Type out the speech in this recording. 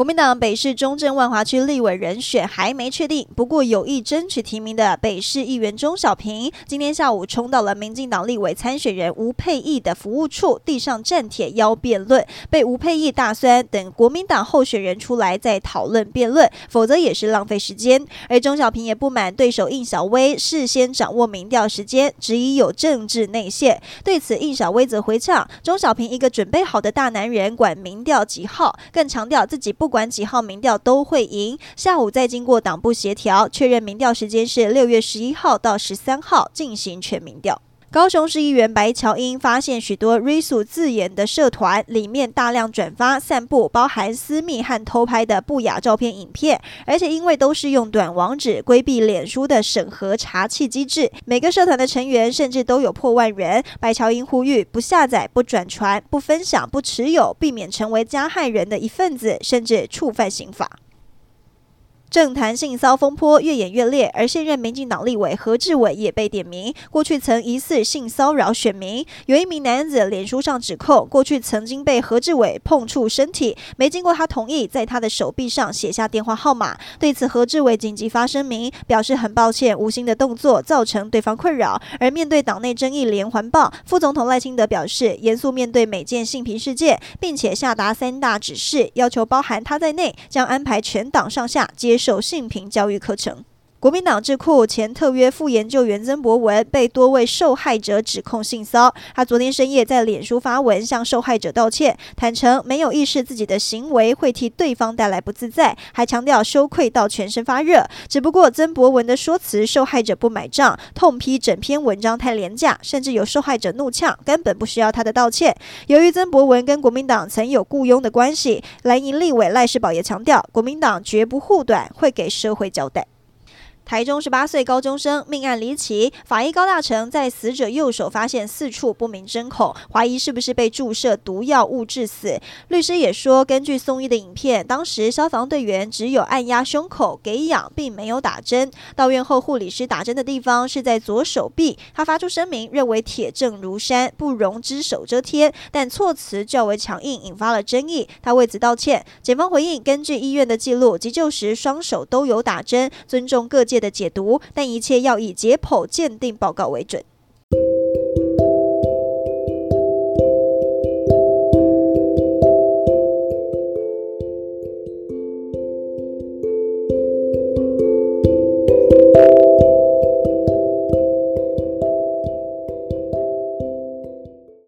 国民党北市中正万华区立委人选还没确定，不过有意争取提名的北市议员钟小平，今天下午冲到了民进党立委参选人吴佩义的服务处，递上战帖邀辩论，被吴佩义大酸，等国民党候选人出来再讨论辩论，否则也是浪费时间。而钟小平也不满对手应小薇事先掌握民调时间，质疑有政治内线。对此，应小薇则回呛：钟小平一个准备好的大男人，管民调几号，更强调自己不。不管几号民调都会赢。下午再经过党部协调，确认民调时间是六月十一号到十三号进行全民调。高雄市议员白乔英发现许多 “Risu” 字眼的社团里面大量转发、散布包含私密和偷拍的不雅照片、影片，而且因为都是用短网址，规避脸书的审核查缉机制，每个社团的成员甚至都有破万人。白乔英呼吁不下载、不转传、不分享、不持有，避免成为加害人的一份子，甚至触犯刑法。政坛性骚风波越演越烈，而现任民进党立委何志伟也被点名，过去曾疑似性骚扰选民。有一名男子脸书上指控，过去曾经被何志伟碰触身体，没经过他同意，在他的手臂上写下电话号码。对此，何志伟紧急发声明，表示很抱歉，无心的动作造成对方困扰。而面对党内争议连环爆，副总统赖清德表示，严肃面对每件性平事件，并且下达三大指示，要求包含他在内，将安排全党上下接手性平教育课程。国民党智库前特约副研究员曾博文被多位受害者指控性骚，他昨天深夜在脸书发文向受害者道歉，坦承没有意识自己的行为会替对方带来不自在，还强调羞愧到全身发热。只不过曾博文的说辞受害者不买账，痛批整篇文章太廉价，甚至有受害者怒呛根本不需要他的道歉。由于曾博文跟国民党曾有雇佣的关系，蓝营立委赖世宝也强调，国民党绝不护短，会给社会交代。台中十八岁高中生命案离奇，法医高大成在死者右手发现四处不明针孔，怀疑是不是被注射毒药物致死。律师也说，根据送医的影片，当时消防队员只有按压胸口给氧，并没有打针。到院后，护理师打针的地方是在左手臂。他发出声明，认为铁证如山，不容只手遮天，但措辞较为强硬，引发了争议。他为此道歉。检方回应，根据医院的记录，急救时双手都有打针，尊重各界的解读，但一切要以解剖鉴定报告为准。